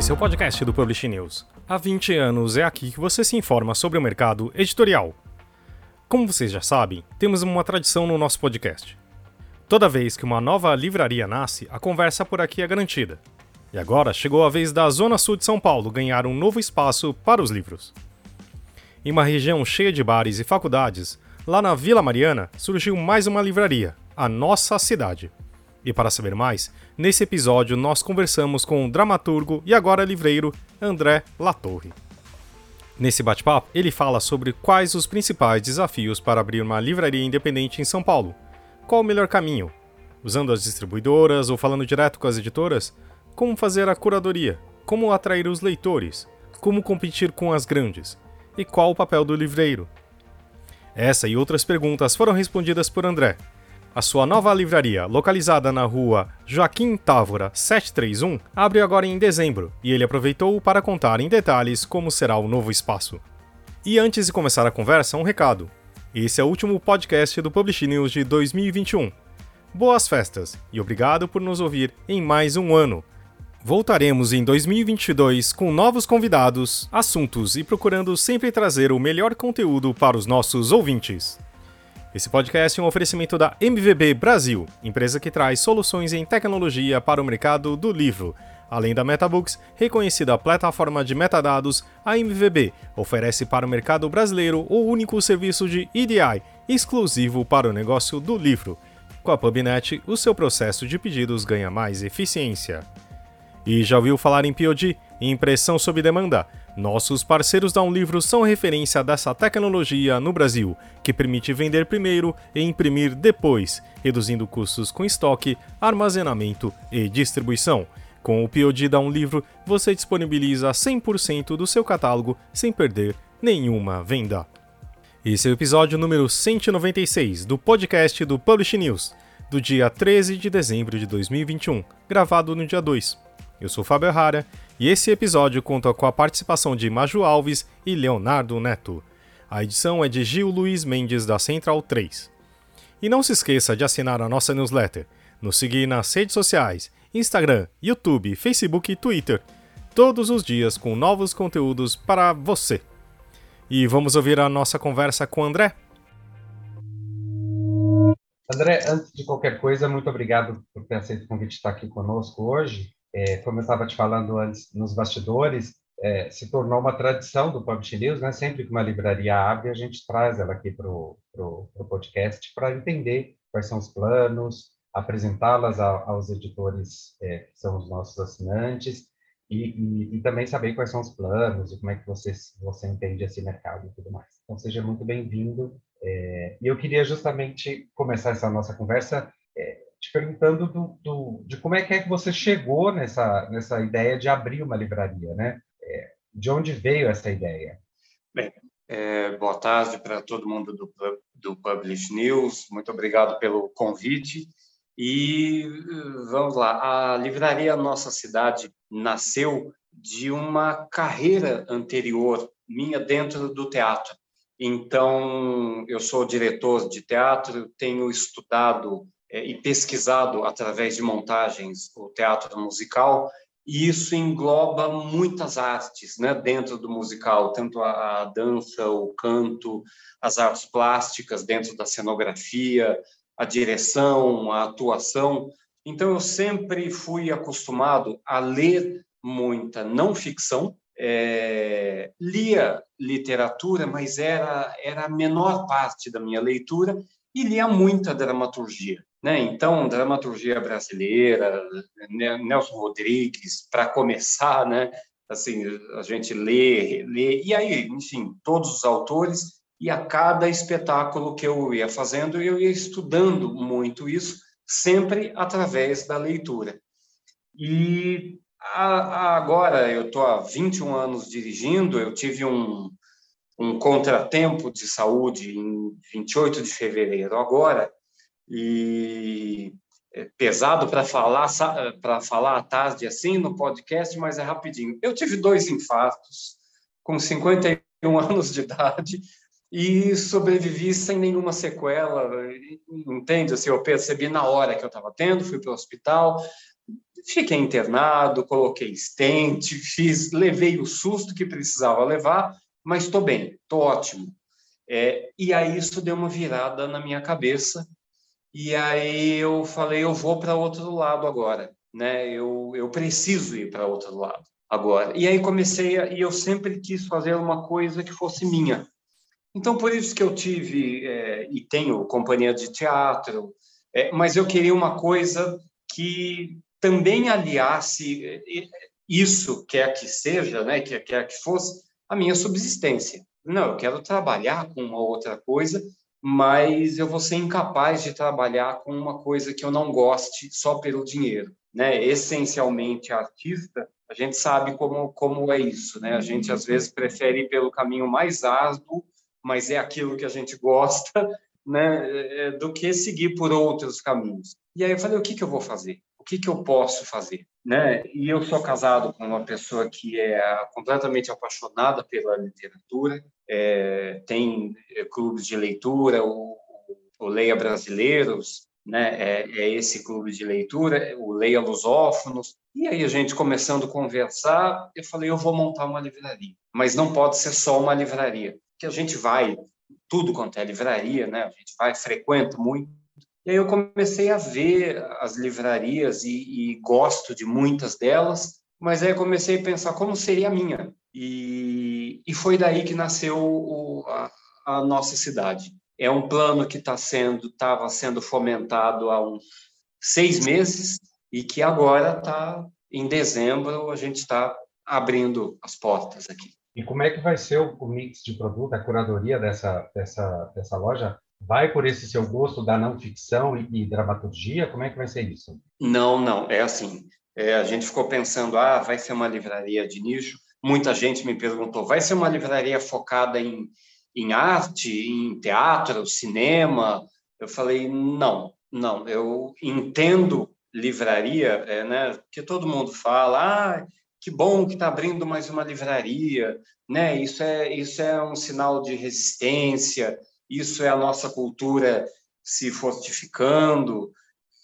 Esse é o podcast do Publish News. Há 20 anos é aqui que você se informa sobre o mercado editorial. Como vocês já sabem, temos uma tradição no nosso podcast. Toda vez que uma nova livraria nasce, a conversa por aqui é garantida. E agora chegou a vez da Zona Sul de São Paulo ganhar um novo espaço para os livros. Em uma região cheia de bares e faculdades, lá na Vila Mariana surgiu mais uma livraria, a Nossa Cidade. E para saber mais, nesse episódio nós conversamos com o dramaturgo e agora livreiro André Latorre. Nesse bate-papo, ele fala sobre quais os principais desafios para abrir uma livraria independente em São Paulo. Qual o melhor caminho? Usando as distribuidoras ou falando direto com as editoras? Como fazer a curadoria? Como atrair os leitores? Como competir com as grandes? E qual o papel do livreiro? Essa e outras perguntas foram respondidas por André, a sua nova livraria, localizada na rua Joaquim Távora 731, abre agora em dezembro e ele aproveitou para contar em detalhes como será o novo espaço. E antes de começar a conversa, um recado. Esse é o último podcast do Publish News de 2021. Boas festas e obrigado por nos ouvir em mais um ano. Voltaremos em 2022 com novos convidados, assuntos e procurando sempre trazer o melhor conteúdo para os nossos ouvintes. Esse podcast é um oferecimento da MVB Brasil, empresa que traz soluções em tecnologia para o mercado do livro. Além da MetaBooks, reconhecida plataforma de metadados, a MVB oferece para o mercado brasileiro o único serviço de EDI exclusivo para o negócio do livro. Com a PubNet, o seu processo de pedidos ganha mais eficiência. E já ouviu falar em POD, impressão sob demanda? Nossos parceiros da Um Livro são referência dessa tecnologia no Brasil, que permite vender primeiro e imprimir depois, reduzindo custos com estoque, armazenamento e distribuição. Com o POD da Um Livro, você disponibiliza 100% do seu catálogo sem perder nenhuma venda. Esse é o episódio número 196 do podcast do Publish News, do dia 13 de dezembro de 2021, gravado no dia 2. Eu sou Fábio Errara e esse episódio conta com a participação de Maju Alves e Leonardo Neto. A edição é de Gil Luiz Mendes da Central 3. E não se esqueça de assinar a nossa newsletter, nos seguir nas redes sociais, Instagram, YouTube, Facebook e Twitter, todos os dias com novos conteúdos para você. E vamos ouvir a nossa conversa com o André? André, antes de qualquer coisa, muito obrigado por ter aceito o convite de estar aqui conosco hoje é, como eu estava te falando antes nos bastidores, é, se tornou uma tradição do Publish News, né? Sempre que uma livraria abre, a gente traz ela aqui para o podcast para entender quais são os planos, apresentá-las aos editores é, que são os nossos assinantes e, e, e, também saber quais são os planos e como é que você, você entende esse mercado e tudo mais. Então, seja muito bem-vindo. É, e eu queria justamente começar essa nossa conversa te perguntando do, do, de como é que, é que você chegou nessa, nessa ideia de abrir uma livraria, né? É, de onde veio essa ideia? Bem, é, boa tarde para todo mundo do, do Publish News. Muito obrigado pelo convite. E vamos lá, a livraria Nossa Cidade nasceu de uma carreira anterior minha dentro do teatro. Então, eu sou diretor de teatro, tenho estudado e pesquisado através de montagens o teatro musical e isso engloba muitas artes né, dentro do musical, tanto a, a, dança, o canto, as artes plásticas dentro da cenografia, a direção, a atuação. Então, eu sempre fui acostumado a ler muita não ficção, é, lia literatura, mas era, era a menor parte da minha leitura, e lia muita dramaturgia. Né? Então, dramaturgia brasileira, né, Nelson Rodrigues, para começar, né? assim, a gente lê, lê, e aí, enfim, todos os autores, e a cada espetáculo que eu ia fazendo, eu ia estudando muito isso, sempre através da leitura. E a, agora, eu estou há 21 anos dirigindo, eu tive um, um contratempo de saúde em 28 de fevereiro agora, e é pesado para falar para falar à tarde assim no podcast, mas é rapidinho. Eu tive dois infartos com 51 anos de idade e sobrevivi sem nenhuma sequela, entende? Assim, eu percebi na hora que eu estava tendo, fui para o hospital, fiquei internado, coloquei estente, fiz, levei o susto que precisava levar, mas estou bem, estou ótimo. É, e aí isso deu uma virada na minha cabeça e aí eu falei, eu vou para outro lado agora, né? Eu, eu preciso ir para outro lado agora. E aí comecei a, e eu sempre quis fazer uma coisa que fosse minha. Então por isso que eu tive é, e tenho companhia de teatro, é, mas eu queria uma coisa que também aliasse é, isso, quer que seja, né? Quer, quer que fosse a minha subsistência. Não, eu quero trabalhar com uma outra coisa mas eu vou ser incapaz de trabalhar com uma coisa que eu não goste só pelo dinheiro, né? Essencialmente artista, a gente sabe como como é isso, né? A gente às vezes prefere ir pelo caminho mais árduo, mas é aquilo que a gente gosta, né? É, do que seguir por outros caminhos. E aí eu falei, o que que eu vou fazer? O que que eu posso fazer? Né? E eu sou casado com uma pessoa que é completamente apaixonada pela literatura, é, tem é, clubes de leitura, o, o Leia Brasileiros, né? É, é, esse clube de leitura, o Leia Lusófonos. E aí a gente começando a conversar, eu falei, eu vou montar uma livraria, mas não pode ser só uma livraria, que a gente vai tudo quanto é livraria, né? A gente vai frequenta muito e aí eu comecei a ver as livrarias e, e gosto de muitas delas, mas aí eu comecei a pensar como seria a minha. E, e foi daí que nasceu o, a, a, nossa cidade. É um plano que está sendo, estava sendo fomentado há uns seis meses e que agora está em dezembro a gente está abrindo as portas aqui. E como é que vai ser o, o mix de produto, a curadoria dessa, dessa, dessa loja? Vai por esse seu gosto da não ficção e, e dramaturgia? Como é que vai ser isso? Não, não, é assim. É, a gente ficou pensando, ah, vai ser uma livraria de nicho. Muita gente me perguntou, vai ser uma livraria focada em, em arte, em teatro, cinema? Eu falei, não, não. Eu entendo livraria, é, né? Que todo mundo fala, ah, que bom que está abrindo mais uma livraria, né? Isso é isso é um sinal de resistência isso é a nossa cultura se fortificando.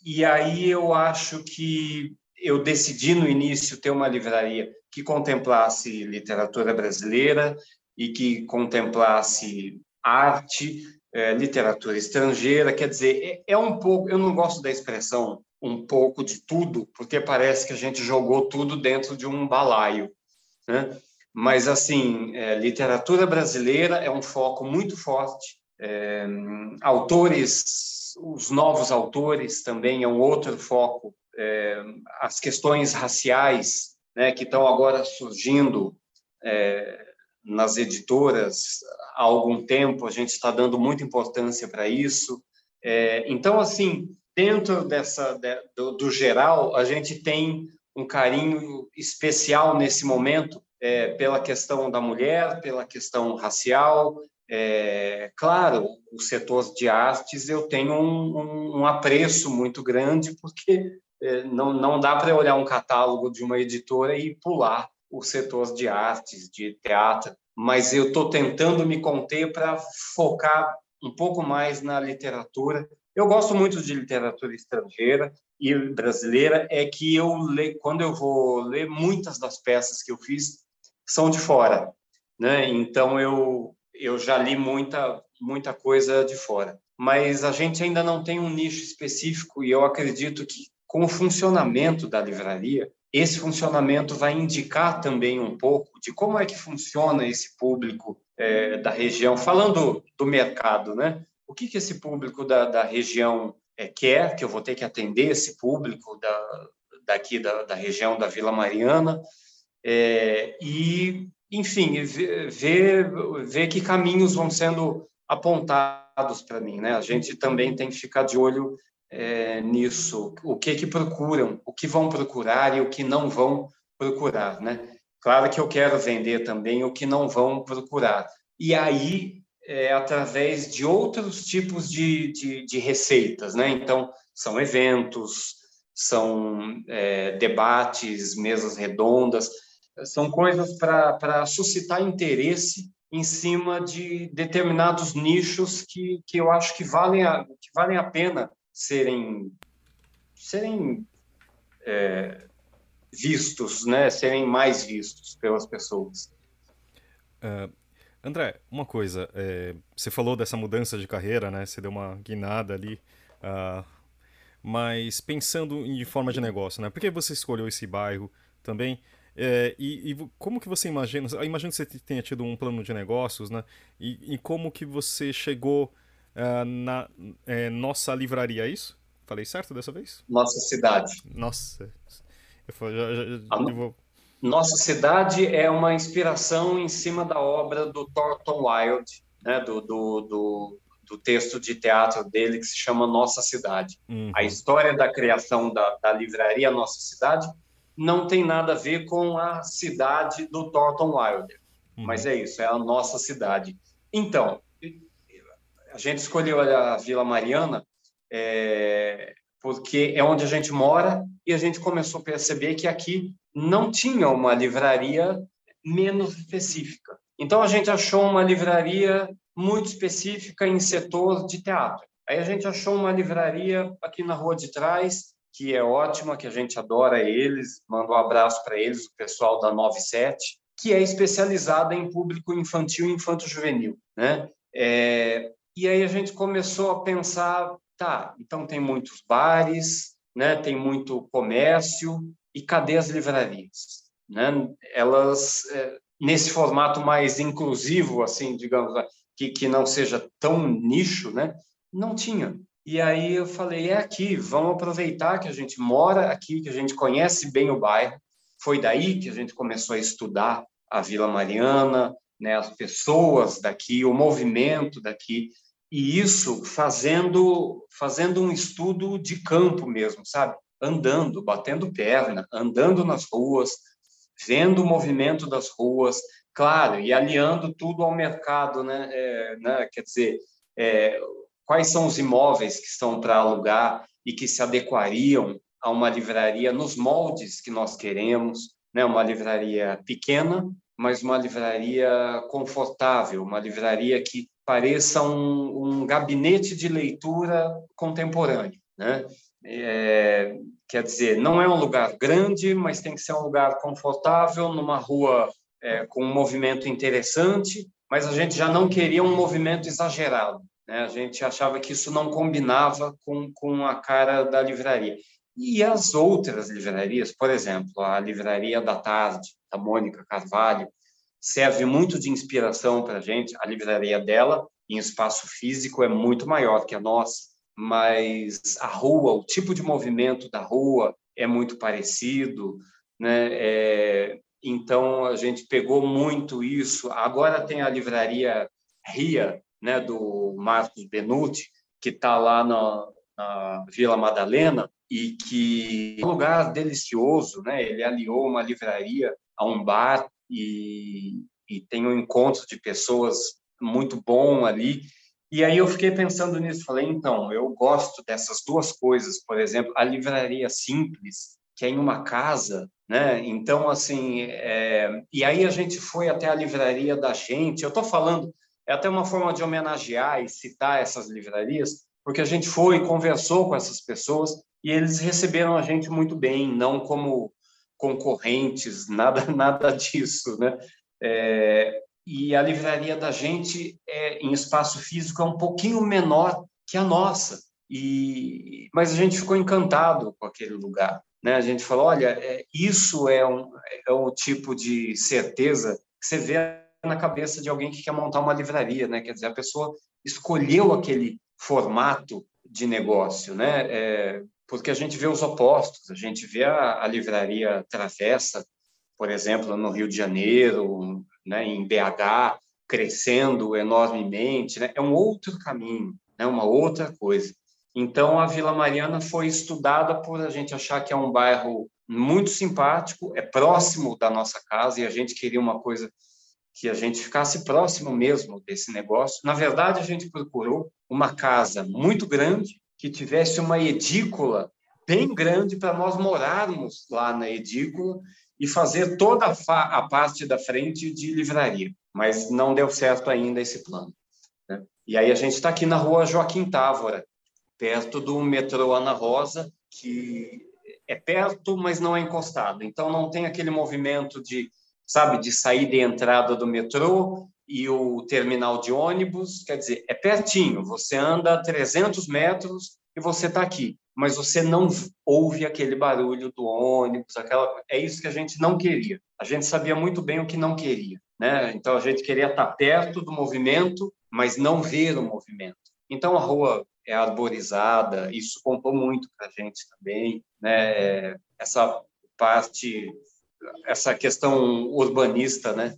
E aí eu acho que eu decidi no início ter uma livraria que contemplasse literatura brasileira e que contemplasse arte, é, literatura estrangeira. Quer dizer, é, é um pouco. Eu não gosto da expressão um pouco de tudo, porque parece que a gente jogou tudo dentro de um balaio. Né? Mas, assim, é, literatura brasileira é um foco muito forte, é, autores, os novos autores também é um outro foco. É, as questões raciais, né, que estão agora surgindo é, nas editoras há algum tempo, a gente está dando muita importância para isso. Então, assim, dentro dessa de, do, do, geral, a gente tem um carinho especial nesse momento pela questão da mulher, pela questão racial, é, claro, o setor de artes eu tenho um, um, um apreço muito grande, porque é, não, não dá para olhar um catálogo de uma editora e pular o setor de artes, de teatro, mas eu estou tentando me conter para focar um pouco mais na literatura. Eu gosto muito de literatura estrangeira e brasileira, é que eu leio, quando eu vou ler, muitas das peças que eu fiz são de fora. Né? Então, eu eu já li muita, muita coisa de fora. Mas a gente ainda não tem um nicho específico e eu acredito que com o funcionamento da livraria, esse funcionamento vai indicar também um pouco de como é que funciona esse público é, da região, falando do mercado, né? O que, que esse público da, da região é, quer, que eu vou ter que atender esse público da, daqui da, da região da Vila Mariana, é, e enfim, ver, ver que caminhos vão sendo apontados para mim, né? A gente também tem que ficar de olho é, nisso, o que que procuram, o que vão procurar e o que não vão procurar, né? Claro que eu quero vender também o que não vão procurar. E aí, é, através de outros tipos de, de, de, receitas, né? Então, são eventos, são é, debates, mesas redondas, são coisas para suscitar interesse em cima de determinados nichos que, que eu acho que valem a, que valem a pena serem, serem é, vistos, né, serem mais vistos pelas pessoas. Uh, André, uma coisa, é, você falou dessa mudança de carreira, né? Você deu uma guinada ali, uh, mas pensando em forma de negócio, né? Por que você escolheu esse bairro também? É, e, e, como que você imagina? Eu imagino que você tenha tido um plano de negócios, né? E, e como que você chegou uh, na é, nossa livraria, é isso? Falei certo dessa vez? Nossa cidade. Nossa. Eu, já, já, eu vou... Nossa cidade é uma inspiração em cima da obra do Thornton Wilde, né? do, do, do, do texto de teatro dele que se chama Nossa Cidade. Uhum. A história da criação da, da livraria Nossa Cidade não tem nada a ver com a cidade do Thornton Wilder, uhum. mas é isso, é a nossa cidade. Então, a gente escolheu a Vila Mariana é, porque é onde a gente mora e a gente começou a perceber que aqui não tinha uma livraria menos específica. Então a gente achou uma livraria muito específica em setor de teatro. Aí a gente achou uma livraria aqui na rua de trás que é ótima, que a gente adora eles, manda um abraço para eles, o pessoal da 97, que é especializada em público infantil e infanto-juvenil, né? É, e aí a gente começou a pensar, tá, então tem muitos bares, né? Tem muito comércio e cadê as livrarias, né? Elas é, nesse formato mais inclusivo, assim, digamos, que que não seja tão nicho, né? Não tinha. E aí eu falei, é aqui, vamos aproveitar que a gente mora aqui, que a gente conhece bem o bairro. Foi daí que a gente começou a estudar a Vila Mariana, né, as pessoas daqui, o movimento daqui, e isso fazendo fazendo um estudo de campo mesmo, sabe? Andando, batendo perna, andando nas ruas, vendo o movimento das ruas, claro, e aliando tudo ao mercado, né? É, né? Quer dizer, é, quais são os imóveis que estão para alugar e que se adequariam a uma livraria nos moldes que nós queremos, né? Uma livraria pequena, mas uma livraria confortável, uma livraria que pareça um, um gabinete de leitura contemporâneo, né? É, quer dizer, não é um lugar grande, mas tem que ser um lugar confortável, numa rua é, com um movimento interessante, mas a gente já não queria um movimento exagerado. Né? A gente achava que isso não combinava com, com a cara da livraria. E as outras livrarias, por exemplo, a Livraria da Tarde, da Mônica Carvalho, serve muito de inspiração para a gente. A livraria dela, em espaço físico, é muito maior que a nossa, mas a rua, o tipo de movimento da rua é muito parecido. Né? É, então, a gente pegou muito isso. Agora tem a livraria Ria, né, do Marcos Benuti, que está lá na, na, Vila Madalena e que é um lugar delicioso, né? Ele aliou uma livraria a um bar e, e tem um encontro de pessoas muito bom ali. E aí eu fiquei pensando nisso, falei, então, eu gosto dessas duas coisas, por exemplo, a livraria simples, que é em uma casa, né? Então, assim, é... e aí a gente foi até a livraria da gente. Eu estou falando é até uma forma de homenagear e citar essas livrarias, porque a gente foi e conversou com essas pessoas e eles receberam a gente muito bem, não como concorrentes, nada, nada disso, né? É, e a livraria da gente é, em espaço físico é um pouquinho menor que a nossa, e mas a gente ficou encantado com aquele lugar, né? A gente falou, olha, é, isso é um é um tipo de certeza que você vê na cabeça de alguém que quer montar uma livraria, né? Quer dizer, a pessoa escolheu aquele formato de negócio, né? É, porque a gente vê os opostos, a gente vê a, a, livraria Travessa, por exemplo, no Rio de Janeiro, né, em BH, crescendo enormemente, né? É um outro caminho, né? Uma outra coisa. Então, a Vila Mariana foi estudada por a gente achar que é um bairro muito simpático, é próximo da nossa casa e a gente queria uma coisa que a gente ficasse próximo mesmo desse negócio. Na verdade, a gente procurou uma casa muito grande, que tivesse uma edícula bem grande para nós morarmos lá na edícula e fazer toda a, a, parte da frente de livraria. Mas não deu certo ainda esse plano. Né? E aí a gente está aqui na rua Joaquim Távora, perto do metrô Ana Rosa, que é perto, mas não é encostado. Então não tem aquele movimento de, sabe, de saída e entrada do metrô e o terminal de ônibus, quer dizer, é pertinho. Você anda 300 metros e você está aqui, mas você não ouve aquele barulho do ônibus, aquela. É isso que a gente não queria. A gente sabia muito bem o que não queria, né? Então a gente queria estar tá perto do movimento, mas não ver o movimento. Então a rua é arborizada, isso contou muito para a gente também, né? Essa parte, essa questão urbanista, né?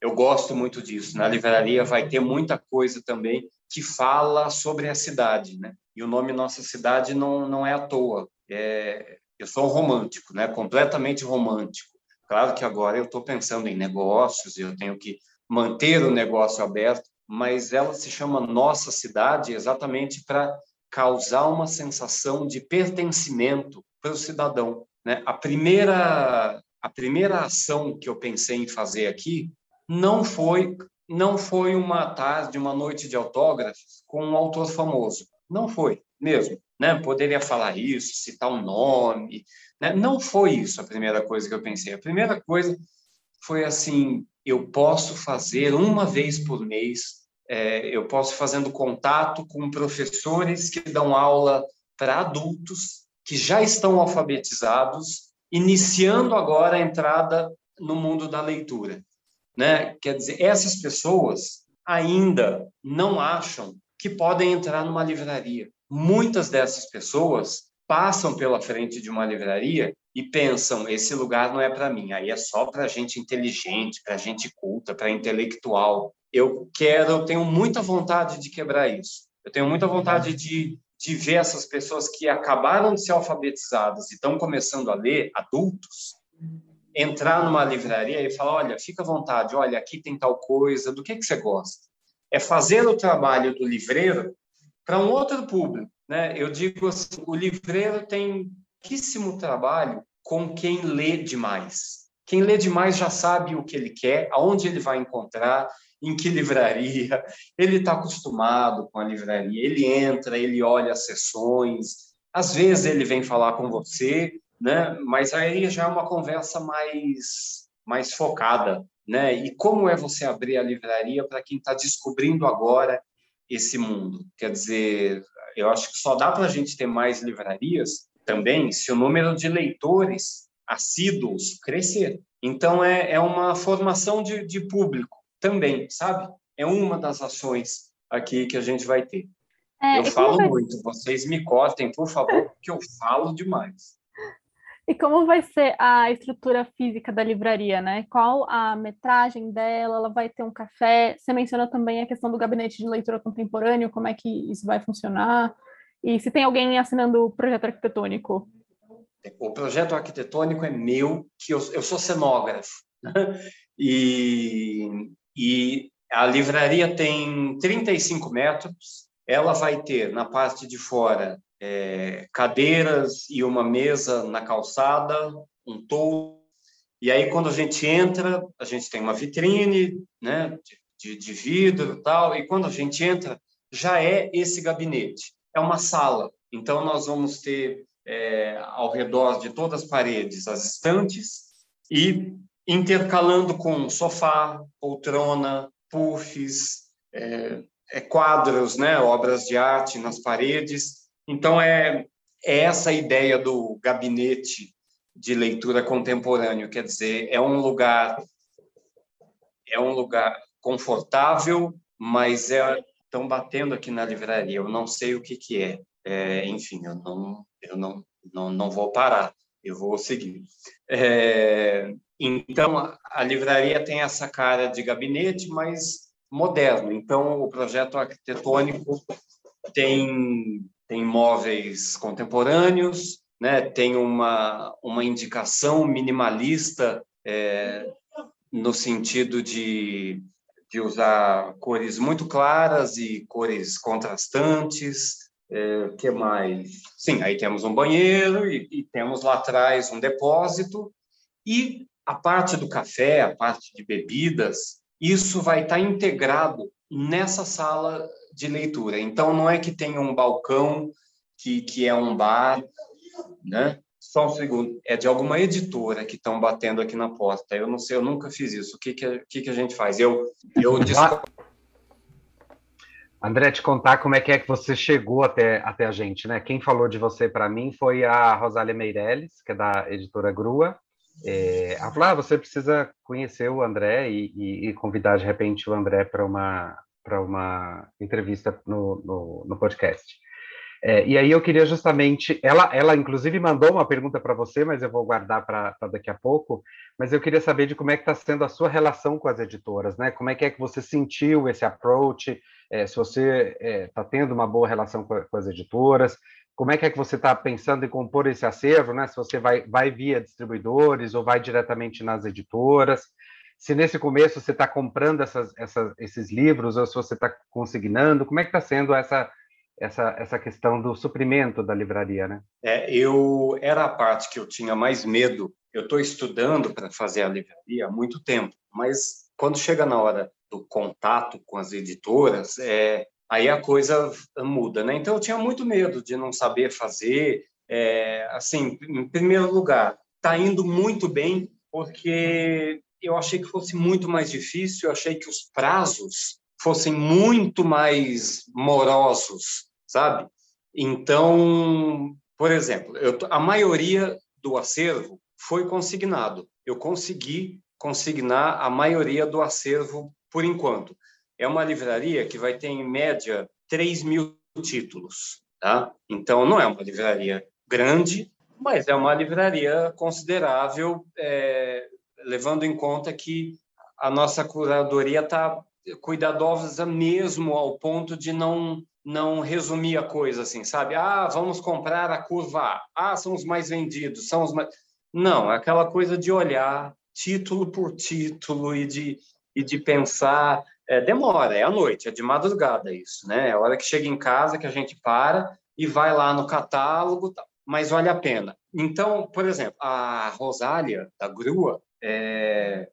Eu gosto muito disso. Na livraria vai ter muita coisa também que fala sobre a cidade, né? E o nome Nossa Cidade não, não é à toa. É, eu sou um romântico, né? Completamente romântico. Claro que agora eu estou pensando em negócios, eu tenho que manter o negócio aberto, mas ela se chama Nossa Cidade exatamente para causar uma sensação de pertencimento para o cidadão. Né? A primeira a primeira ação que eu pensei em fazer aqui não foi não foi uma tarde, uma noite de autógrafos com um autor famoso. Não foi mesmo. Né? Poderia falar isso, citar um nome. Né? Não foi isso a primeira coisa que eu pensei. A primeira coisa foi assim: eu posso fazer uma vez por mês é, eu posso fazendo contato com professores que dão aula para adultos que já estão alfabetizados, iniciando agora a entrada no mundo da leitura. Né? Quer dizer, essas pessoas ainda não acham que podem entrar numa livraria. Muitas dessas pessoas passam pela frente de uma livraria e pensam: esse lugar não é para mim, aí é só para gente inteligente, para gente culta, para intelectual eu quero, eu tenho muita vontade de quebrar isso. Eu tenho muita vontade de, de ver essas pessoas que acabaram de ser alfabetizadas e estão começando a ler, adultos, entrar numa livraria e falar: olha, fica à vontade, olha, aqui tem tal coisa, do que, que você gosta? É fazer o trabalho do livreiro para um outro público. Né? Eu digo assim: o livreiro tem pouquíssimo trabalho com quem lê demais. Quem lê demais já sabe o que ele quer, aonde ele vai encontrar, em que livraria, ele está acostumado com a livraria, ele entra, ele olha as sessões, às vezes ele vem falar com você, né? mas aí já é uma conversa mais, mais focada. Né? E como é você abrir a livraria para quem está descobrindo agora esse mundo? Quer dizer, eu acho que só dá para a gente ter mais livrarias também se o número de leitores assíduos crescer. Então, é, é uma formação de, de público também, sabe? É uma das ações aqui que a gente vai ter. É, eu falo vai... muito, vocês me cortem, por favor, porque eu falo demais. E como vai ser a estrutura física da livraria, né? Qual a metragem dela? Ela vai ter um café? Você mencionou também a questão do gabinete de leitura contemporâneo, como é que isso vai funcionar? E se tem alguém assinando o projeto arquitetônico? O projeto arquitetônico é meu, que eu, eu sou cenógrafo. e e a livraria tem 35 metros. Ela vai ter na parte de fora é, cadeiras e uma mesa na calçada, um toldo. E aí, quando a gente entra, a gente tem uma vitrine né, de, de vidro e tal. E quando a gente entra, já é esse gabinete. É uma sala. Então, nós vamos ter é, ao redor de todas as paredes as estantes e intercalando com sofá, poltrona, puffs, é, é quadros, né, obras de arte nas paredes. Então, é, é essa ideia do gabinete de leitura contemporâneo, quer dizer, é um lugar é um lugar confortável, mas é estão batendo aqui na livraria. Eu não sei o que que é. é enfim, eu não eu não, não não vou parar. Vou seguir. É, então, a livraria tem essa cara de gabinete, mas moderno. Então, o projeto arquitetônico tem, tem móveis contemporâneos, né? tem uma, uma indicação minimalista é, no sentido de, de usar cores muito claras e cores contrastantes. É, que mais? Sim, aí temos um banheiro e, e temos lá atrás um depósito e a parte do café, a parte de bebidas, isso vai estar integrado nessa sala de leitura. Então, não é que tenha um balcão que, que é um bar, né? Só um segundo. É de alguma editora que estão batendo aqui na porta. Eu não sei, eu nunca fiz isso. O que, que, que, que a gente faz? Eu, eu André, te contar como é que é que você chegou até, até a gente, né? Quem falou de você para mim foi a Rosália Meirelles, que é da editora Grua. É, ela falou: ah, você precisa conhecer o André e, e, e convidar de repente o André para uma uma entrevista no, no, no podcast. É, e aí eu queria justamente, ela, ela inclusive mandou uma pergunta para você, mas eu vou guardar para daqui a pouco. Mas eu queria saber de como é que está sendo a sua relação com as editoras, né? Como é que é que você sentiu esse approach? É, se você está é, tá tendo uma boa relação com, com, as editoras, como é que é que você está pensando em compor esse acervo, né? Se você vai, vai via distribuidores ou vai diretamente nas editoras? Se nesse começo você está comprando essas, essas, esses livros ou se você está consignando, como é que está sendo essa essa, essa questão do suprimento da livraria, né? É, eu era a parte que eu tinha mais medo. Eu estou estudando para fazer a livraria há muito tempo, mas quando chega na hora do contato com as editoras, é, aí a coisa muda, né? Então eu tinha muito medo de não saber fazer. É, assim, em primeiro lugar, está indo muito bem porque eu achei que fosse muito mais difícil. Eu achei que os prazos fossem muito mais morosos sabe? Então, por exemplo, eu, a maioria do acervo foi consignado. Eu consegui consignar a maioria do acervo por enquanto. É uma livraria que vai ter, em média, 3 mil títulos. Tá? Então, não é uma livraria grande, mas é uma livraria considerável, é, levando em conta que a nossa curadoria está cuidadosa mesmo ao ponto de não não resumir a coisa assim, sabe? Ah, vamos comprar a curva A. Ah, são os mais vendidos, são os mais... Não, é aquela coisa de olhar título por título e de, e de pensar... É, demora, é à noite, é de madrugada isso, né? É a hora que chega em casa que a gente para e vai lá no catálogo, mas vale a pena. Então, por exemplo, a Rosália, da Grua, é,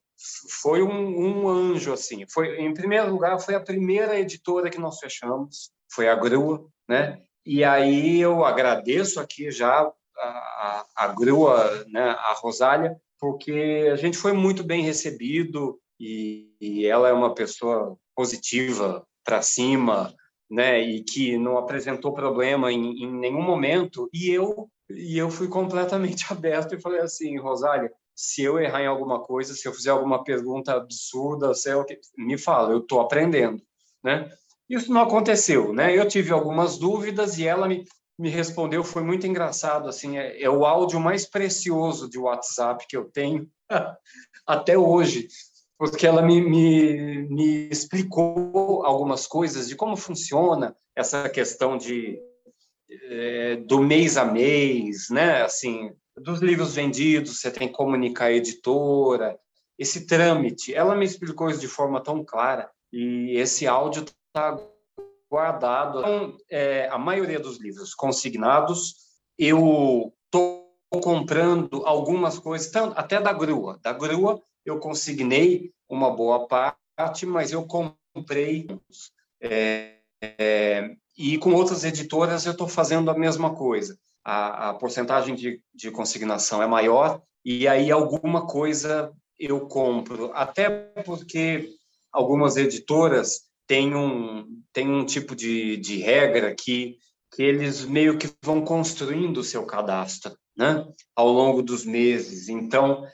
foi um, um, anjo, assim. Foi, em primeiro lugar, foi a primeira editora que nós fechamos foi a grua, né? E aí eu agradeço aqui já a, a, grua, né, a Rosália, porque a gente foi muito bem recebido e, e ela é uma pessoa positiva para cima, né, e que não apresentou problema em, em nenhum momento. E eu e eu fui completamente aberto e falei assim, Rosália, se eu errar em alguma coisa, se eu fizer alguma pergunta absurda, sei o que, me fala, eu estou aprendendo, né? Isso não aconteceu, né? Eu tive algumas dúvidas e ela me, me respondeu, foi muito engraçado, assim, é, é o áudio mais precioso de WhatsApp que eu tenho até hoje, porque ela me, me, me explicou algumas coisas de como funciona essa questão de é, do mês a mês, né? Assim, dos livros vendidos, você tem que comunicar a editora, esse trâmite. Ela me explicou isso de forma tão clara e esse áudio está guardado. Então, é, a maioria dos livros consignados, eu estou comprando algumas coisas, até da grua. Da grua eu consignei uma boa parte, mas eu comprei. É, é, e com outras editoras eu estou fazendo a mesma coisa. A, a porcentagem de, de consignação é maior, e aí alguma coisa eu compro. Até porque algumas editoras tem um, tem um tipo de, de regra que, que eles meio que vão construindo o seu cadastro né, ao longo dos meses. Então,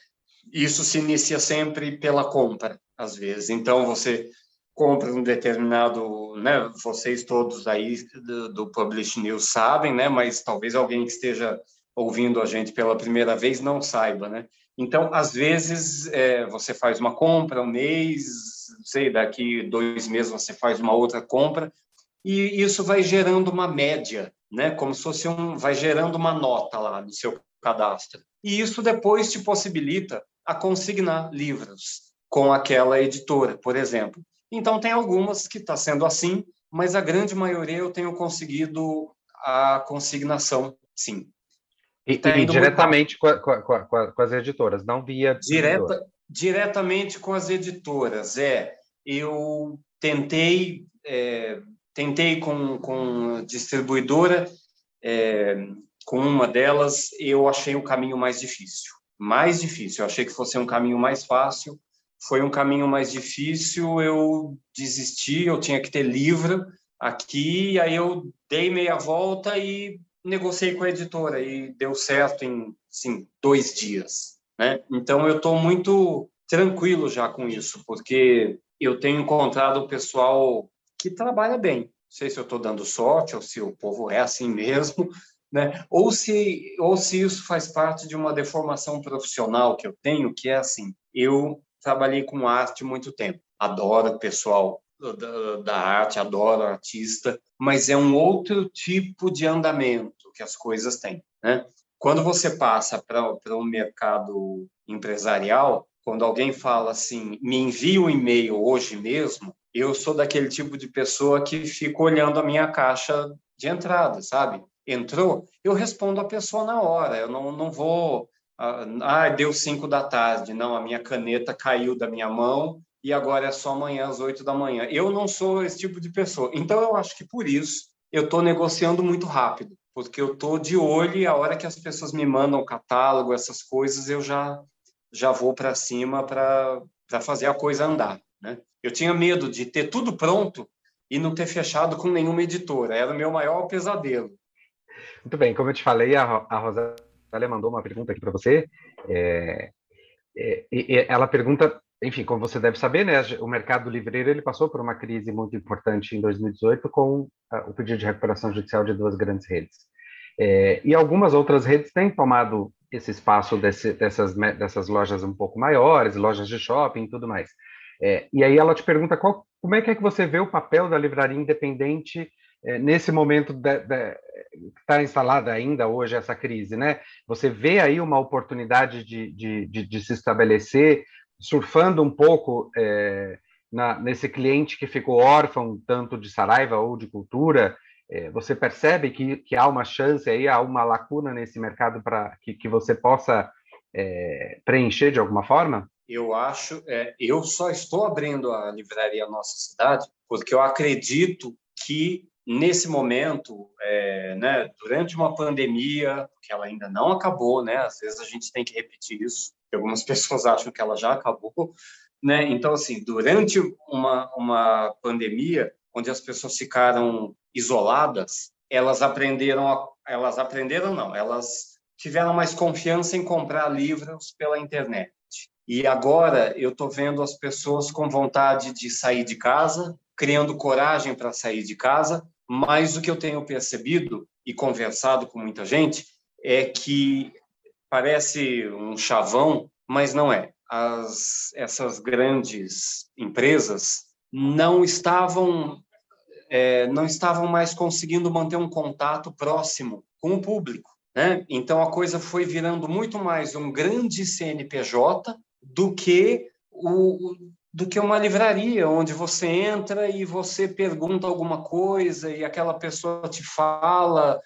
isso se inicia sempre pela compra, às vezes. Então, você compra um determinado, né, vocês todos aí do, do Publish News sabem, né, mas talvez alguém que esteja ouvindo a gente pela primeira vez não saiba, né? Então, às vezes, é, você faz uma compra um mês, sei, daqui dois meses você faz uma outra compra, e isso vai gerando uma média, né? Como se fosse um, vai gerando uma nota lá no seu cadastro. E isso depois te possibilita a consignar livros com aquela editora, por exemplo. Então tem algumas que está sendo assim, mas a grande maioria eu tenho conseguido a consignação, sim. E, tá e diretamente com, a, com, a, com, as editoras, não via. Direta, diretamente com as editoras, é. Eu tentei, é, tentei com, com distribuidora, é, com uma delas, eu achei o caminho mais difícil. Mais difícil. Eu achei que fosse um caminho mais fácil. Foi um caminho mais difícil. Eu desisti. Eu tinha que ter livro aqui. Aí eu dei meia volta e negociei com a editora e deu certo em assim, dois dias. Né? Então eu estou muito tranquilo já com isso, porque eu tenho encontrado o pessoal que trabalha bem. Não sei se eu estou dando sorte ou se o povo é assim mesmo, né? Ou se ou se isso faz parte de uma deformação profissional que eu tenho, que é assim, eu trabalhei com arte muito tempo, adoro o pessoal da, da arte, adoro artista, mas é um outro tipo de andamento que as coisas têm, né? Quando você passa para um mercado empresarial, quando alguém fala assim, me envia um e-mail hoje mesmo, eu sou daquele tipo de pessoa que fica olhando a minha caixa de entrada, sabe? Entrou, eu respondo a pessoa na hora, eu não, não vou. Ah, ah, deu cinco da tarde, não, a minha caneta caiu da minha mão e agora é só amanhã às oito da manhã. Eu não sou esse tipo de pessoa. Então, eu acho que por isso eu estou negociando muito rápido, porque eu estou de olho e a hora que as pessoas me mandam o catálogo, essas coisas, eu já já vou para cima para fazer a coisa andar. Né? Eu tinha medo de ter tudo pronto e não ter fechado com nenhuma editora. Era o meu maior pesadelo. Muito bem, como eu te falei, a, a Rosália mandou uma pergunta aqui para você. É, é, ela pergunta, enfim, como você deve saber, né, o mercado livreiro ele passou por uma crise muito importante em 2018 com a, o pedido de recuperação judicial de duas grandes redes. É, e algumas outras redes têm tomado esse espaço desse, dessas, dessas lojas um pouco maiores, lojas de shopping e tudo mais. É, e aí ela te pergunta qual, como é que, é que você vê o papel da livraria independente é, nesse momento que está instalada ainda hoje essa crise, né? Você vê aí uma oportunidade de, de, de, de se estabelecer, surfando um pouco é, na, nesse cliente que ficou órfão tanto de Saraiva ou de cultura, é, você percebe que, que há uma chance aí, há uma lacuna nesse mercado para que, que você possa é, preencher de alguma forma? Eu acho, é, eu só estou abrindo a livraria Nossa Cidade porque eu acredito que nesse momento, é, né, durante uma pandemia, que ela ainda não acabou, né, às vezes a gente tem que repetir isso, algumas pessoas acham que ela já acabou, né, então assim, durante uma, uma pandemia, onde as pessoas ficaram isoladas, elas aprenderam, a, elas aprenderam não, elas tiveram mais confiança em comprar livros pela internet. E agora eu estou vendo as pessoas com vontade de sair de casa, criando coragem para sair de casa, mas o que eu tenho percebido e conversado com muita gente é que parece um chavão, mas não é. As, essas grandes empresas não estavam é, não estavam mais conseguindo manter um contato próximo com o público. Né? Então a coisa foi virando muito mais um grande CNPJ do que o do que uma livraria onde você entra e você pergunta alguma coisa e aquela pessoa te fala,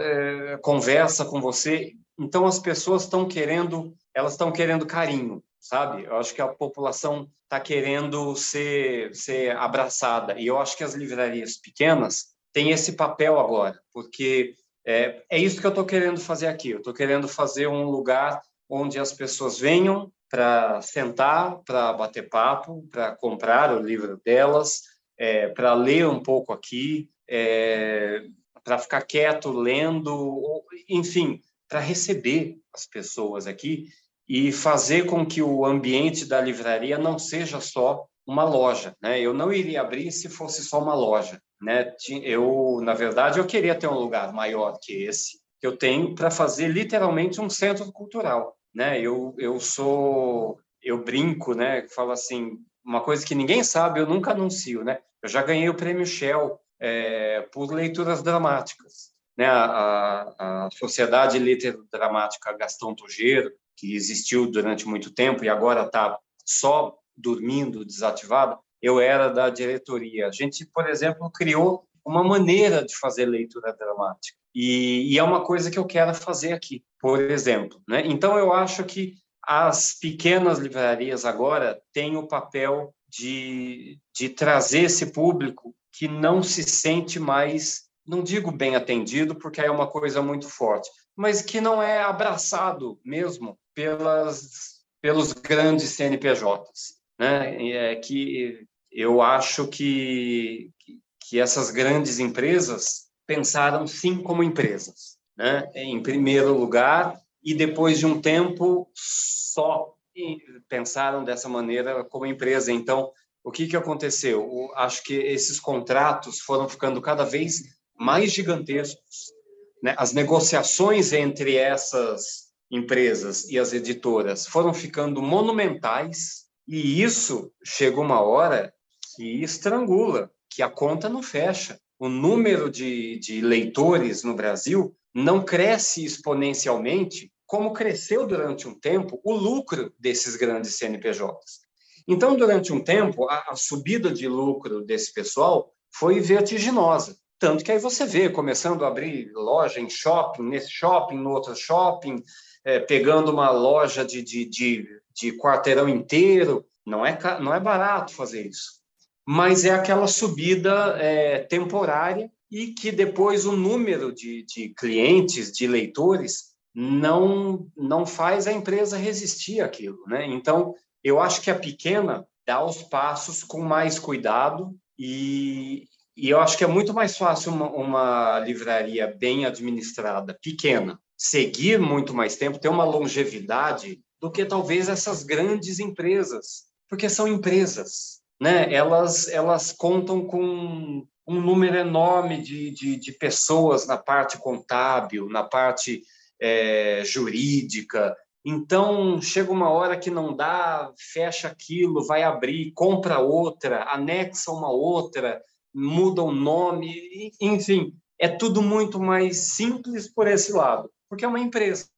é, conversa com você. Então as pessoas estão querendo, elas estão querendo carinho, sabe? Eu acho que a população está querendo ser, ser abraçada. E eu acho que as livrarias pequenas têm esse papel agora, porque é, é isso que eu estou querendo fazer aqui. Eu estou querendo fazer um lugar onde as pessoas venham para sentar, para bater papo, para comprar o livro delas, é, para ler um pouco aqui, é, para ficar quieto lendo, enfim, para receber as pessoas aqui e fazer com que o ambiente da livraria não seja só uma loja, né? Eu não iria abrir se fosse só uma loja, né? Eu, na verdade, eu queria ter um lugar maior que esse que eu tenho para fazer literalmente um centro cultural, né? Eu eu sou eu brinco, né? Falo assim, uma coisa que ninguém sabe, eu nunca anuncio, né? Eu já ganhei o prêmio Shell é, por leituras dramáticas, né? A, a, Sociedade Literadramática Gastão Tugeiro que existiu durante muito tempo e agora está só dormindo, desativado, eu era da diretoria. A gente, por exemplo, criou uma maneira de fazer leitura dramática. E, e, é uma coisa que eu quero fazer aqui, por exemplo. Né? Então, eu acho que as pequenas livrarias agora têm o papel de, de trazer esse público que não se sente mais não digo bem atendido, porque é uma coisa muito forte, mas que não é abraçado mesmo pelas, pelos grandes CNPJs. Né? É que eu acho que, que essas grandes empresas pensaram sim como empresas. Né? Em primeiro lugar, e depois de um tempo só pensaram dessa maneira como empresa. Então, o que, que aconteceu? Acho que esses contratos foram ficando cada vez mais gigantescos. Né? As negociações entre essas empresas e as editoras foram ficando monumentais, e isso chega uma hora que estrangula, que a conta não fecha. O número de, de leitores no Brasil não cresce exponencialmente como cresceu durante um tempo o lucro desses grandes CNPJs. Então, durante um tempo, a, a subida de lucro desse pessoal foi vertiginosa. Tanto que aí você vê começando a abrir loja em shopping, nesse shopping, no outro shopping, é, pegando uma loja de, de, de, de, quarteirão inteiro. Não é, não é barato fazer isso. Mas é aquela subida é, temporária e que depois o número de, de clientes, de leitores, não não faz a empresa resistir àquilo, né? Então, eu acho que a pequena dá os passos com mais cuidado e, e eu acho que é muito mais fácil uma, uma livraria bem administrada, pequena, seguir muito mais tempo, ter uma longevidade do que talvez essas grandes empresas, porque são empresas, né? Elas elas contam com um número enorme de, de, de pessoas na parte contábil, na parte é, jurídica. Então, chega uma hora que não dá, fecha aquilo, vai abrir, compra outra, anexa uma outra, muda o nome, enfim, é tudo muito mais simples por esse lado, porque é uma empresa,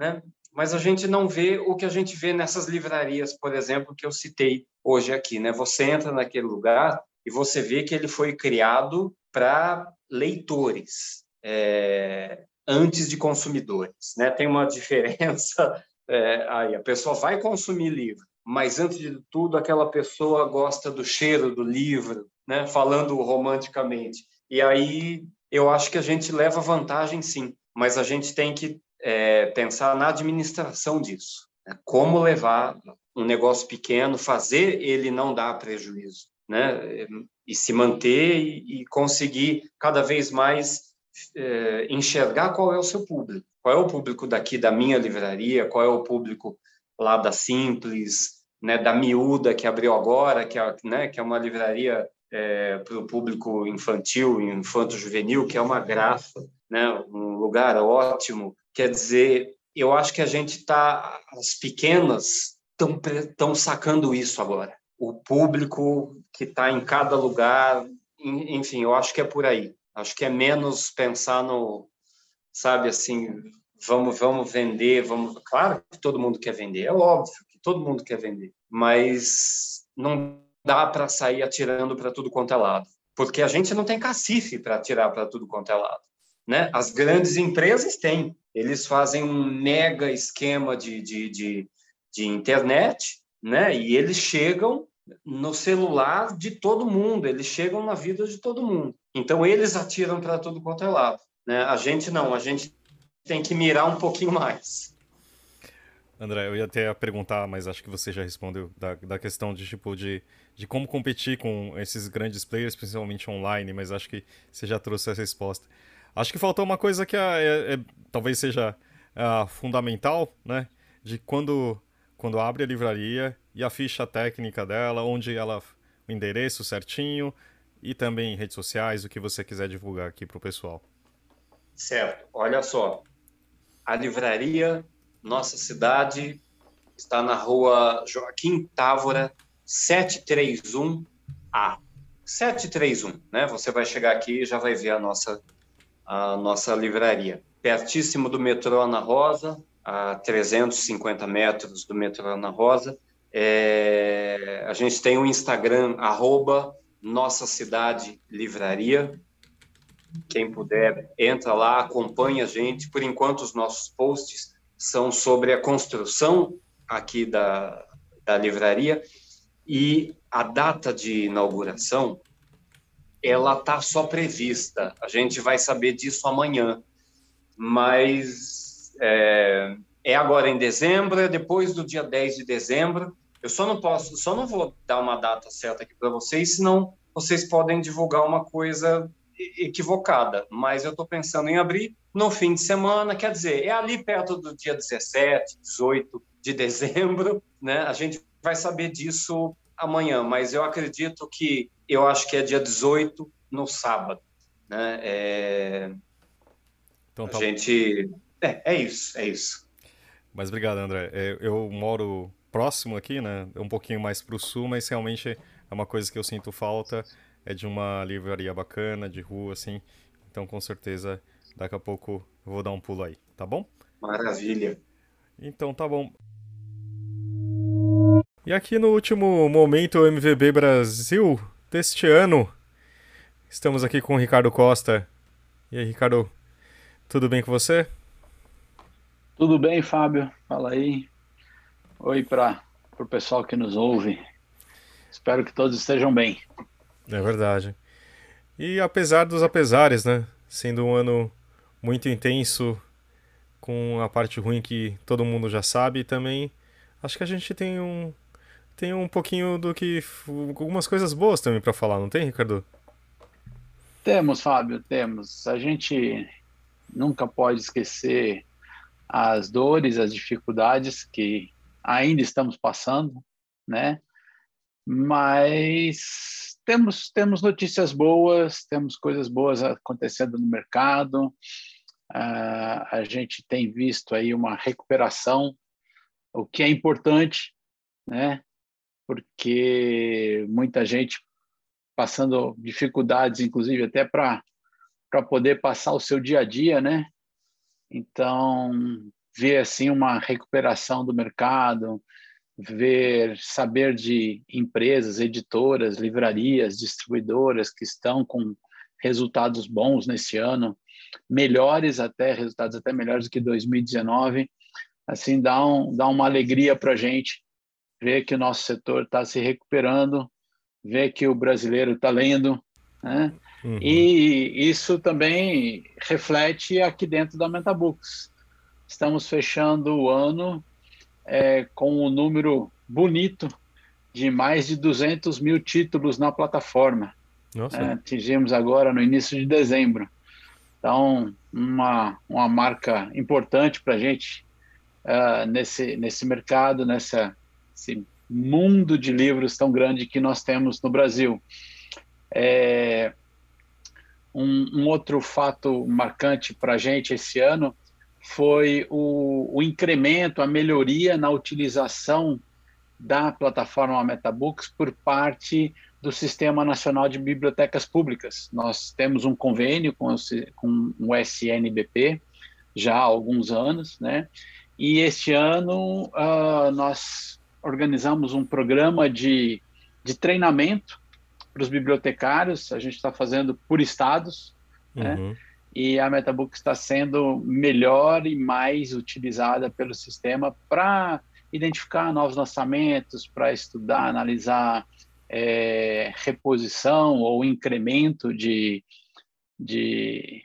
né? Mas a gente não vê o que a gente vê nessas livrarias, por exemplo, que eu citei hoje aqui, né? Você entra naquele lugar e você vê que ele foi criado para leitores. É, antes de consumidores. Né? Tem uma diferença é, aí. A pessoa vai consumir livro, mas antes de tudo, aquela pessoa gosta do cheiro do livro, né? falando romanticamente. E aí eu acho que a gente leva vantagem, sim, mas a gente tem que é, pensar na administração disso. Né? Como levar um negócio pequeno, fazer ele não dar prejuízo, né? E se manter e, e conseguir cada vez mais é, enxergar qual é o seu público. Qual é o público daqui da minha livraria, qual é o público lá da Simples, né, da Miúda, que abriu agora, que é, né, que é uma livraria é, para o público infantil, infanto-juvenil, que é uma graça, né, um lugar ótimo. Quer dizer, eu acho que a gente está, as pequenas estão sacando isso agora. O público que está em cada lugar, enfim, eu acho que é por aí. Acho que é menos pensar no, sabe, assim, vamos, vamos vender, vamos. Claro que todo mundo quer vender, é óbvio que todo mundo quer vender, mas não dá para sair atirando para tudo quanto é lado, porque a gente não tem cacife para atirar para tudo quanto é lado. Né? As grandes empresas têm, eles fazem um mega esquema de, de, de, de internet, né? E eles chegam no celular de todo mundo, eles chegam na vida de todo mundo. Então, eles atiram para tudo quanto é lado. Né? A gente não, a gente tem que mirar um pouquinho mais. André, eu ia até perguntar, mas acho que você já respondeu da, da questão de tipo de, de como competir com esses grandes players, principalmente online, mas acho que você já trouxe essa resposta. Acho que faltou uma coisa que é, é, é talvez seja é, fundamental, né? De quando, quando abre a livraria e a ficha técnica dela, onde ela, o endereço certinho e também redes sociais, o que você quiser divulgar aqui para o pessoal. Certo. Olha só, a livraria Nossa Cidade está na rua Joaquim Távora, 731A. 731, né? Você vai chegar aqui e já vai ver a nossa, a nossa livraria. Pertíssimo do metrô Ana Rosa, a 350 metros do metrô Ana Rosa. É, a gente tem o um Instagram, arroba Nossa Cidade Livraria. Quem puder, entra lá, acompanha a gente. Por enquanto, os nossos posts são sobre a construção aqui da, da livraria e a data de inauguração ela está só prevista. A gente vai saber disso amanhã. Mas é, é, agora em dezembro, é depois do dia 10 de dezembro. Eu só não posso, só não vou dar uma data certa aqui para vocês, senão vocês podem divulgar uma coisa equivocada. Mas eu estou pensando em abrir no fim de semana, quer dizer, é ali perto do dia 17, 18 de dezembro, né? A gente vai saber disso amanhã, mas eu acredito que eu acho que é dia 18 no sábado, né? É... Então tá... A gente é, é isso, é isso. Mas obrigado, André. É, eu moro próximo aqui, né? Um pouquinho mais para o sul, mas realmente é uma coisa que eu sinto falta é de uma livraria bacana, de rua, assim. Então, com certeza, daqui a pouco eu vou dar um pulo aí, tá bom? Maravilha. Então, tá bom. E aqui no último momento MVB Brasil deste ano, estamos aqui com o Ricardo Costa. E aí, Ricardo, tudo bem com você? Tudo bem, Fábio. Fala aí. Oi para o pessoal que nos ouve. Espero que todos estejam bem. É verdade. E apesar dos apesares, né? Sendo um ano muito intenso, com a parte ruim que todo mundo já sabe, também acho que a gente tem um, tem um pouquinho do que. algumas coisas boas também para falar, não tem, Ricardo? Temos, Fábio, temos. A gente nunca pode esquecer as dores, as dificuldades que ainda estamos passando, né? Mas temos temos notícias boas, temos coisas boas acontecendo no mercado. Uh, a gente tem visto aí uma recuperação, o que é importante, né? porque muita gente passando dificuldades, inclusive até para poder passar o seu dia a dia, né? Então, ver assim uma recuperação do mercado, ver saber de empresas, editoras, livrarias, distribuidoras que estão com resultados bons nesse ano, melhores até resultados até melhores do que 2019, assim dá um, dá uma alegria para a gente ver que o nosso setor está se recuperando, ver que o brasileiro está lendo, né? Uhum. E isso também reflete aqui dentro da Metabooks. Estamos fechando o ano é, com um número bonito de mais de 200 mil títulos na plataforma. É, atingimos agora no início de dezembro. Então, uma, uma marca importante para a gente uh, nesse, nesse mercado, nessa, esse mundo de livros tão grande que nós temos no Brasil. É, um, um, outro fato marcante para a gente esse ano foi o, o, incremento, a melhoria na utilização da plataforma MetaBooks por parte do Sistema Nacional de Bibliotecas Públicas. Nós temos um convênio com o, com o SNBP já há alguns anos, né? E este ano uh, nós organizamos um programa de, de treinamento para os bibliotecários, a gente está fazendo por estados, né? uhum. né? E a MetaBook está sendo melhor e mais utilizada pelo sistema para identificar novos lançamentos, para estudar, analisar é, reposição ou incremento de, de,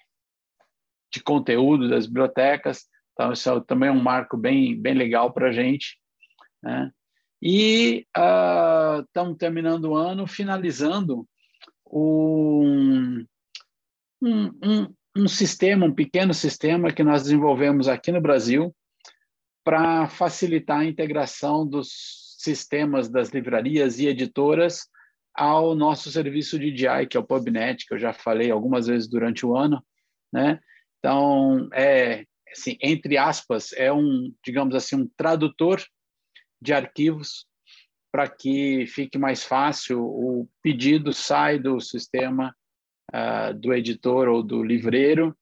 de conteúdo das bibliotecas. Então, isso é também um marco bem, bem legal para a gente. Né? E estamos uh, terminando o ano, finalizando um, um, um, sistema, um pequeno sistema que nós desenvolvemos aqui no Brasil para facilitar a integração dos sistemas das livrarias e editoras ao nosso serviço de DI, que é o PubNet, que eu já falei algumas vezes durante o ano, né? Então, é, assim, entre aspas, é um, digamos assim, um tradutor de arquivos para que fique mais fácil. O pedido sai do sistema uh, do editor ou do livreiro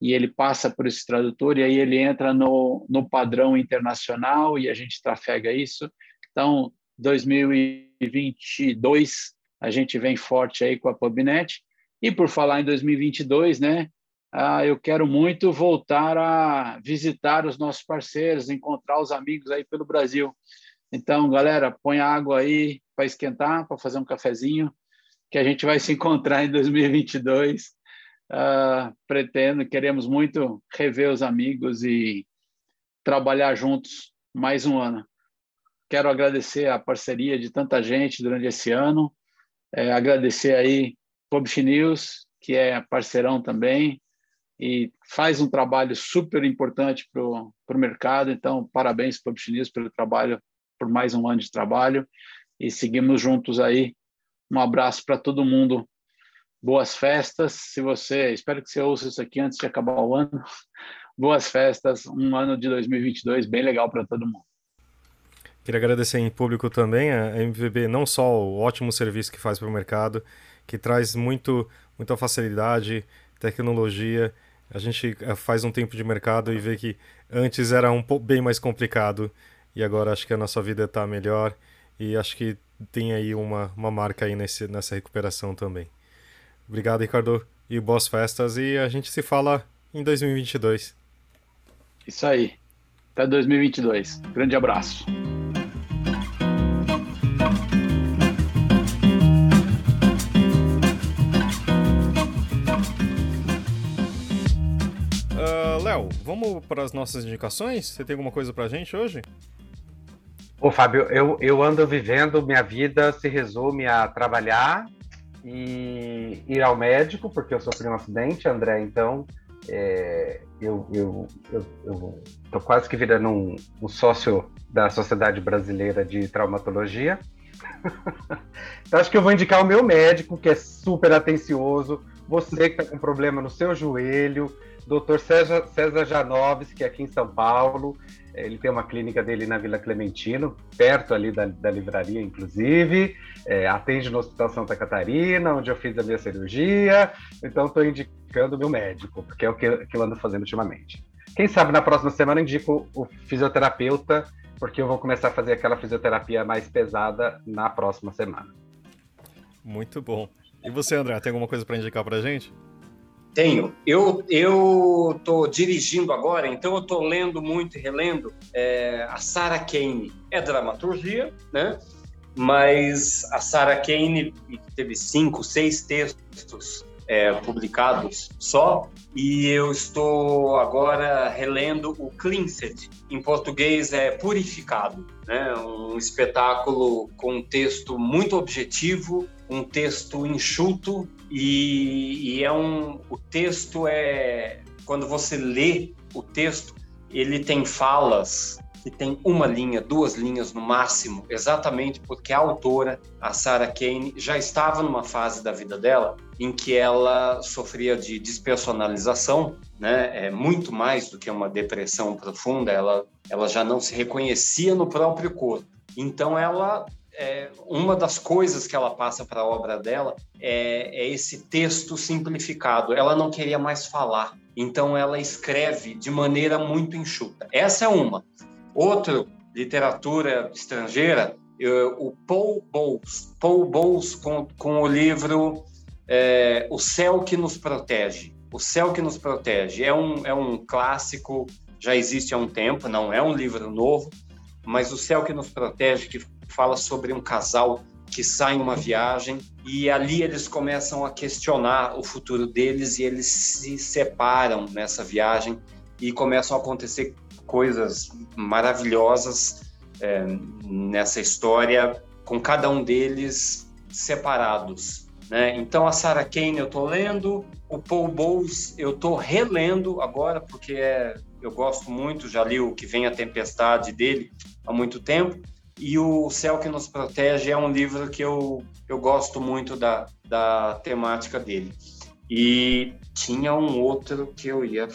e ele passa por esse tradutor e aí ele entra no, no padrão internacional e a gente trafega isso. Então, 2022 a gente vem forte aí com a PubNet. E por falar em 2022, né? Ah, eu quero muito voltar a visitar os nossos parceiros, encontrar os amigos aí pelo Brasil. Então, galera, põe água aí para esquentar, para fazer um cafezinho que a gente vai se encontrar em 2022. Uh, ah, pretendo, queremos muito rever os amigos e trabalhar juntos mais um ano. Quero agradecer a parceria de tanta gente durante esse ano, é, agradecer aí Publish News, que é parceirão também, e faz um trabalho super importante para o mercado. Então, parabéns, Publish News, pelo trabalho, por mais um ano de trabalho. E seguimos juntos aí. Um abraço para todo mundo. Boas festas. Se você, espero que você ouça isso aqui antes de acabar o ano. Boas festas. Um ano de 2022 bem legal para todo mundo. Queria agradecer em público também a MVB, não só o ótimo serviço que faz para o mercado, que traz muito, muita facilidade, tecnologia a gente eh, faz um tempo de mercado e vê que antes era um pouco bem mais complicado e agora acho que a nossa vida está melhor e acho que tem aí uma, uma marca aí nesse, nessa recuperação também. Obrigado, Ricardo, e boas festas e a gente se fala em 2022. Isso aí. Até 2022. Grande abraço. Léo, vamos para as nossas indicações? Você tem alguma coisa para a gente hoje? Ô, Fábio, eu, eu ando vivendo, minha vida se resume a trabalhar e ir ao médico, porque eu sofri um acidente, André, então é, eu, eu, eu, eu tô quase que virando um, um sócio da Sociedade Brasileira de Traumatologia. então acho que eu vou indicar o meu médico, que é super atencioso, você que está com problema no seu joelho, Dr. César, César Janoves, é aqui em São Paulo. Ele tem uma clínica dele na Vila Clementino, perto ali da, da livraria, inclusive. É, atende no Hospital Santa Catarina, onde eu fiz a minha cirurgia. Então, estou indicando o meu médico, porque é o que, que eu ando fazendo ultimamente. Quem sabe na próxima semana indico o fisioterapeuta, porque eu vou começar a fazer aquela fisioterapia mais pesada na próxima semana. Muito bom. E você, André, tem alguma coisa para indicar para gente? Tenho. Eu eu estou dirigindo agora, então eu estou lendo muito e relendo é, a Sarah Kane. É dramaturgia, né? Mas a Sarah Kane teve cinco, seis textos é, publicados só, e eu estou agora relendo o Cleansed. Em português é Purificado, né? Um espetáculo com um texto muito objetivo, um texto enxuto e, e é um o texto é quando você lê o texto ele tem falas que tem uma linha, duas linhas no máximo, exatamente porque a autora, a Sarah Kane, já estava numa fase da vida dela em que ela sofria de despersonalização, né? É muito mais do que uma depressão profunda, ela ela já não se reconhecia no próprio corpo. Então ela é, uma das coisas que ela passa para a obra dela é, é, esse texto simplificado. Ela não queria mais falar, então ela escreve de maneira muito enxuta. Essa é uma. Outro, literatura estrangeira, eu, o Paul Bowles, Paul Bowles com, com o livro é, O Céu que Nos Protege. O Céu que Nos Protege é um, é um clássico, já existe há um tempo, não é um livro novo, mas O Céu que Nos Protege, que fala sobre um casal que sai em uma viagem e ali eles começam a questionar o futuro deles e eles se separam nessa viagem e começam a acontecer coisas maravilhosas é, nessa história com cada um deles separados. Né? Então a Sarah Kane eu estou lendo, o Paul Bowles eu estou relendo agora porque é, eu gosto muito, já li o que vem a tempestade dele há muito tempo e O Céu que Nos Protege é um livro que eu, eu gosto muito da, da temática dele. E tinha um outro que eu ia.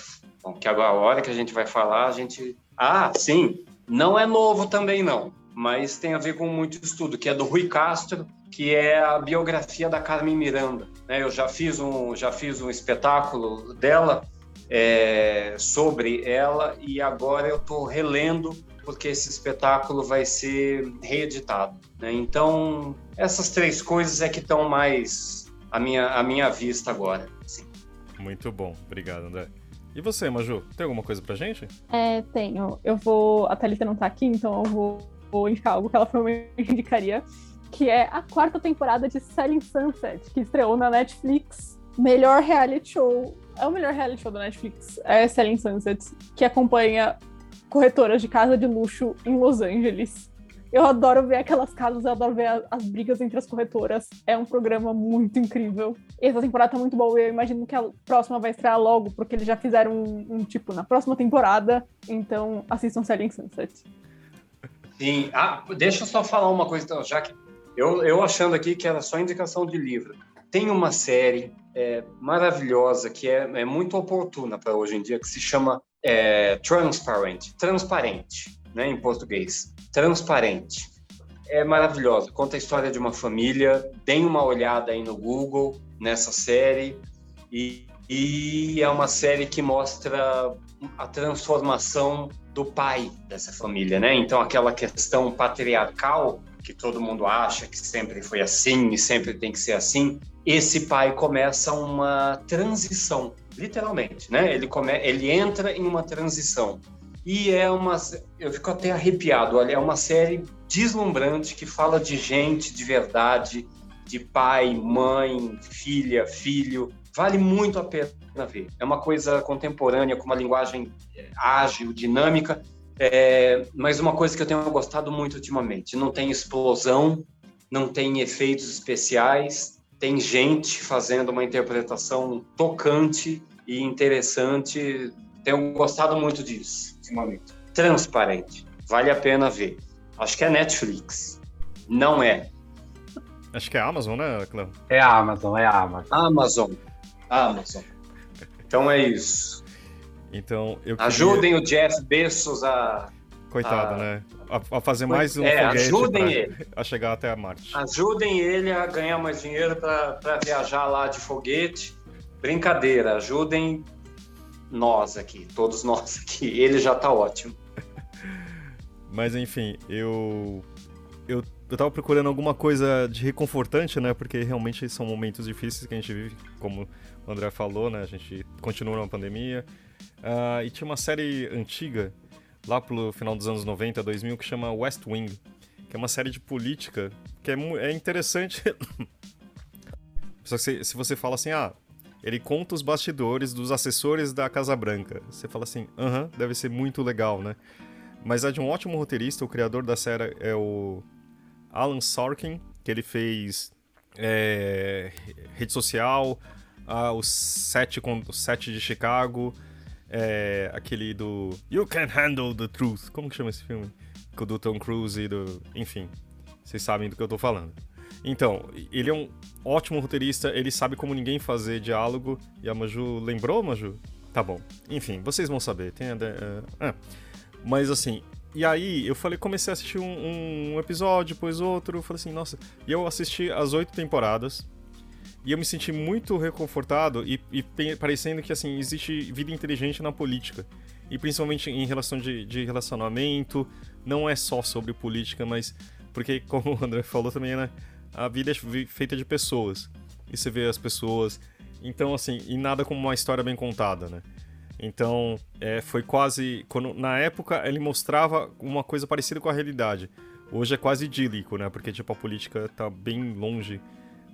Bom, que agora, a hora que a gente vai falar, a gente. Ah, sim! Não é novo também, não, mas tem a ver com muito estudo, que é do Rui Castro, que é a biografia da Carmen Miranda. Né? Eu já fiz um, já fiz um espetáculo dela é, sobre ela e agora eu estou relendo porque esse espetáculo vai ser reeditado. Né? Então, essas três coisas é que estão mais à minha, à minha vista agora. Sim. Muito bom, obrigado, André. E você, Maju, tem alguma coisa pra gente? É, tenho. Eu vou. A Thalita não tá aqui, então eu vou, vou indicar algo que ela provavelmente indicaria, que é a quarta temporada de Selling Sunset, que estreou na Netflix. Melhor reality show. É o melhor reality show da Netflix. É Selling Sunset, que acompanha corretoras de casa de luxo em Los Angeles. Eu adoro ver aquelas casas, eu adoro ver as brigas entre as corretoras. É um programa muito incrível. Essa temporada tá muito boa e eu imagino que a próxima vai estrear logo, porque eles já fizeram um, um tipo na próxima temporada. Então assistam Selling Sunset. Sim. Ah, deixa eu só falar uma coisa, então, já que eu, eu achando aqui que era só indicação de livro. Tem uma série é, maravilhosa que é, é muito oportuna para hoje em dia, que se chama é, Transparent, transparente, né, em português transparente. É maravilhosa. Conta a história de uma família. Deem uma olhada aí no Google nessa série. E, e é uma série que mostra a transformação do pai dessa família, né? Então, aquela questão patriarcal que todo mundo acha que sempre foi assim e sempre tem que ser assim, esse pai começa uma transição, literalmente, né? Ele, come, ele entra em uma transição e é uma. Eu fico até arrepiado. Olha, é uma série deslumbrante que fala de gente de verdade, de pai, mãe, filha, filho. Vale muito a pena ver. É uma coisa contemporânea, com uma linguagem é, ágil, dinâmica, é, mas uma coisa que eu tenho gostado muito ultimamente. Não tem explosão, não tem efeitos especiais, tem gente fazendo uma interpretação tocante e interessante. Tenho gostado muito disso ultimamente. Transparente. Vale a pena ver. Acho que é Netflix. Não é. Acho que é Amazon, né, Cleo? É a Amazon, é a Amazon. Amazon. Amazon. Então é isso. Então, eu queria... Ajudem o Jeff Bezos a... Coitado, a... né? A, a, fazer mais um é, ajudem pra... ele. a chegar até a Marte. Ajudem ele a ganhar mais dinheiro para viajar lá de foguete. Brincadeira, ajudem nós aqui, todos nós aqui. Ele já tá ótimo. Mas enfim, eu, eu eu tava procurando alguma coisa de reconfortante, né? Porque realmente são momentos difíceis que a gente vive, como o André falou, né? A gente continua na pandemia. Uh, e tinha uma série antiga, lá pelo final dos anos 90, 2000, que chama West Wing, que é uma série de política que é, é interessante. Só que se, se você fala assim, ah, ele conta os bastidores dos assessores da Casa Branca. Você fala assim, aham, uh -huh, deve ser muito legal, né? Mas é de um ótimo roteirista, o criador da série é o Alan Sorkin, que ele fez é, Rede Social, ah, o, set, o set de Chicago, é, aquele do You Can Handle the Truth. Como que chama esse filme? Do Tom Cruise e do... Enfim, vocês sabem do que eu tô falando. Então, ele é um ótimo roteirista, ele sabe como ninguém fazer diálogo. E a Maju lembrou, Maju? Tá bom. Enfim, vocês vão saber. Tem a, uh, uh. Mas assim, e aí eu falei, comecei a assistir um, um, episódio, depois outro. Falei assim, nossa. E eu assisti as oito temporadas. E eu me senti muito reconfortado e, e, parecendo que assim, existe vida inteligente na política. E principalmente em relação de, de relacionamento. Não é só sobre política, mas. Porque, como o André falou também, né? a vida é feita de pessoas. E você vê as pessoas. Então, assim, e nada como uma história bem contada, né? Então, é, foi quase. Quando, na época, ele mostrava uma coisa parecida com a realidade. Hoje é quase idílico, né? Porque, tipo, a política tá bem longe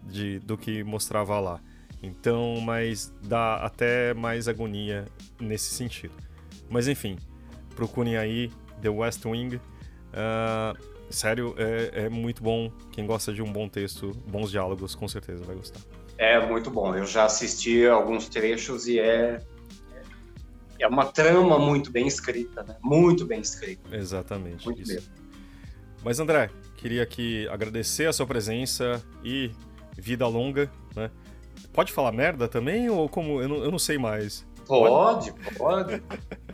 de, do que mostrava lá. Então, mas dá até mais agonia nesse sentido. Mas, enfim, procurem aí The West Wing. Uh, Sério, é, é muito bom. Quem gosta de um bom texto, bons diálogos, com certeza vai gostar. É muito bom. Eu já assisti alguns trechos e é é uma trama muito bem escrita, né? Muito bem escrita. Exatamente. Muito isso. Mas André, queria aqui agradecer a sua presença e vida longa, né? Pode falar merda também ou como eu não, eu não sei mais? Pode, pode,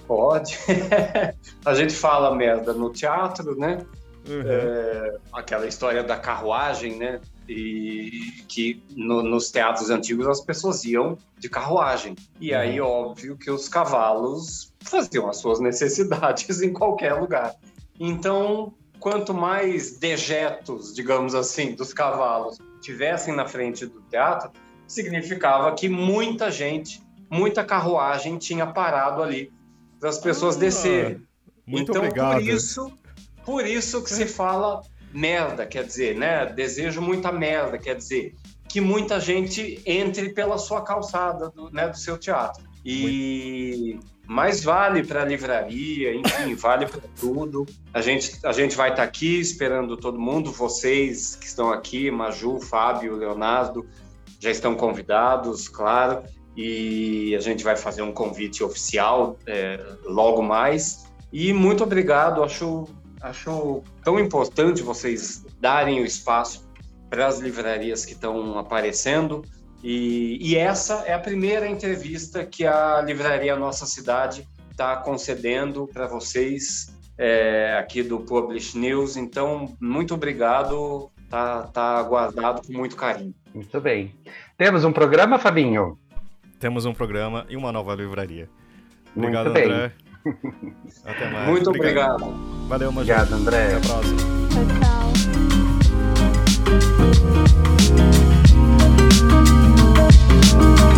pode. a gente fala merda no teatro, né? Uhum. É, aquela história da carruagem, né? E que no, nos teatros antigos as pessoas iam de carruagem. E uhum. aí, óbvio que os cavalos faziam as suas necessidades em qualquer lugar. Então, quanto mais dejetos, digamos assim, dos cavalos tivessem na frente do teatro, significava que muita gente, muita carruagem tinha parado ali para as pessoas ah, descerem. Muito então, obrigado. por isso, por isso que se fala merda, quer dizer, né? Desejo muita merda, quer dizer, que muita gente entre pela sua calçada, do, né, do seu teatro. E mais vale para a livraria, enfim, vale para tudo. A gente, a gente vai estar tá aqui esperando todo mundo, vocês que estão aqui, Maju, Fábio, Leonardo, já estão convidados, claro, e a gente vai fazer um convite oficial é, logo mais. E muito obrigado, acho, acho tão importante vocês darem o espaço para as livrarias que estão aparecendo. E, e, essa é a primeira entrevista que a Livraria Nossa Cidade está concedendo para vocês é, aqui do Publish News. Então, muito obrigado, tá, tá guardado com muito carinho. Muito bem. Temos um programa, Fabinho? Temos um programa e uma nova livraria. Obrigado, muito André. Até mais. Muito obrigado. obrigado. Valeu, Major. Obrigado, André. Até a próxima. Tchau, tchau. Thank you.